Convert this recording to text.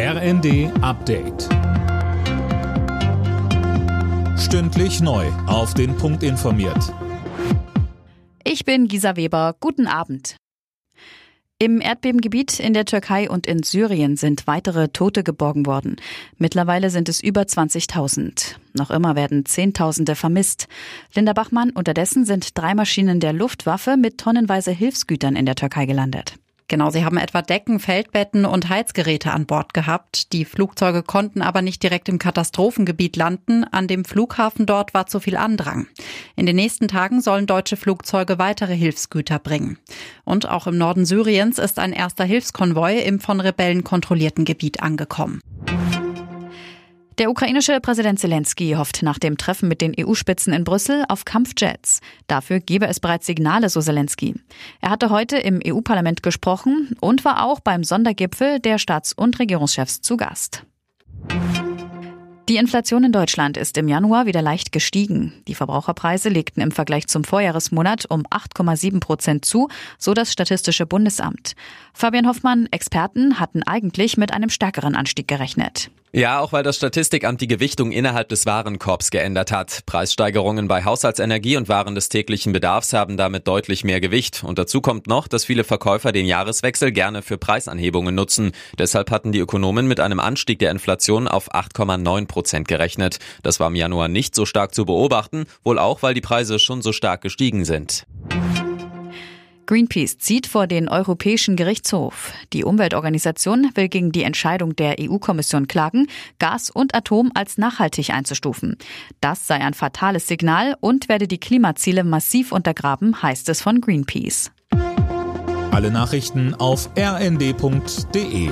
RND Update. Stündlich neu. Auf den Punkt informiert. Ich bin Gisa Weber. Guten Abend. Im Erdbebengebiet in der Türkei und in Syrien sind weitere Tote geborgen worden. Mittlerweile sind es über 20.000. Noch immer werden Zehntausende vermisst. Linda Bachmann, unterdessen sind drei Maschinen der Luftwaffe mit tonnenweise Hilfsgütern in der Türkei gelandet. Genau, sie haben etwa Decken, Feldbetten und Heizgeräte an Bord gehabt. Die Flugzeuge konnten aber nicht direkt im Katastrophengebiet landen. An dem Flughafen dort war zu viel Andrang. In den nächsten Tagen sollen deutsche Flugzeuge weitere Hilfsgüter bringen. Und auch im Norden Syriens ist ein erster Hilfskonvoi im von Rebellen kontrollierten Gebiet angekommen. Der ukrainische Präsident Zelensky hofft nach dem Treffen mit den EU-Spitzen in Brüssel auf Kampfjets. Dafür gebe es bereits Signale, so Zelensky. Er hatte heute im EU-Parlament gesprochen und war auch beim Sondergipfel der Staats- und Regierungschefs zu Gast. Die Inflation in Deutschland ist im Januar wieder leicht gestiegen. Die Verbraucherpreise legten im Vergleich zum Vorjahresmonat um 8,7 Prozent zu, so das Statistische Bundesamt. Fabian Hoffmann, Experten hatten eigentlich mit einem stärkeren Anstieg gerechnet. Ja, auch weil das Statistikamt die Gewichtung innerhalb des Warenkorbs geändert hat. Preissteigerungen bei Haushaltsenergie und Waren des täglichen Bedarfs haben damit deutlich mehr Gewicht. Und dazu kommt noch, dass viele Verkäufer den Jahreswechsel gerne für Preisanhebungen nutzen. Deshalb hatten die Ökonomen mit einem Anstieg der Inflation auf 8,9 Prozent gerechnet. Das war im Januar nicht so stark zu beobachten, wohl auch, weil die Preise schon so stark gestiegen sind. Greenpeace zieht vor den Europäischen Gerichtshof. Die Umweltorganisation will gegen die Entscheidung der EU-Kommission klagen, Gas und Atom als nachhaltig einzustufen. Das sei ein fatales Signal und werde die Klimaziele massiv untergraben, heißt es von Greenpeace. Alle Nachrichten auf rnd.de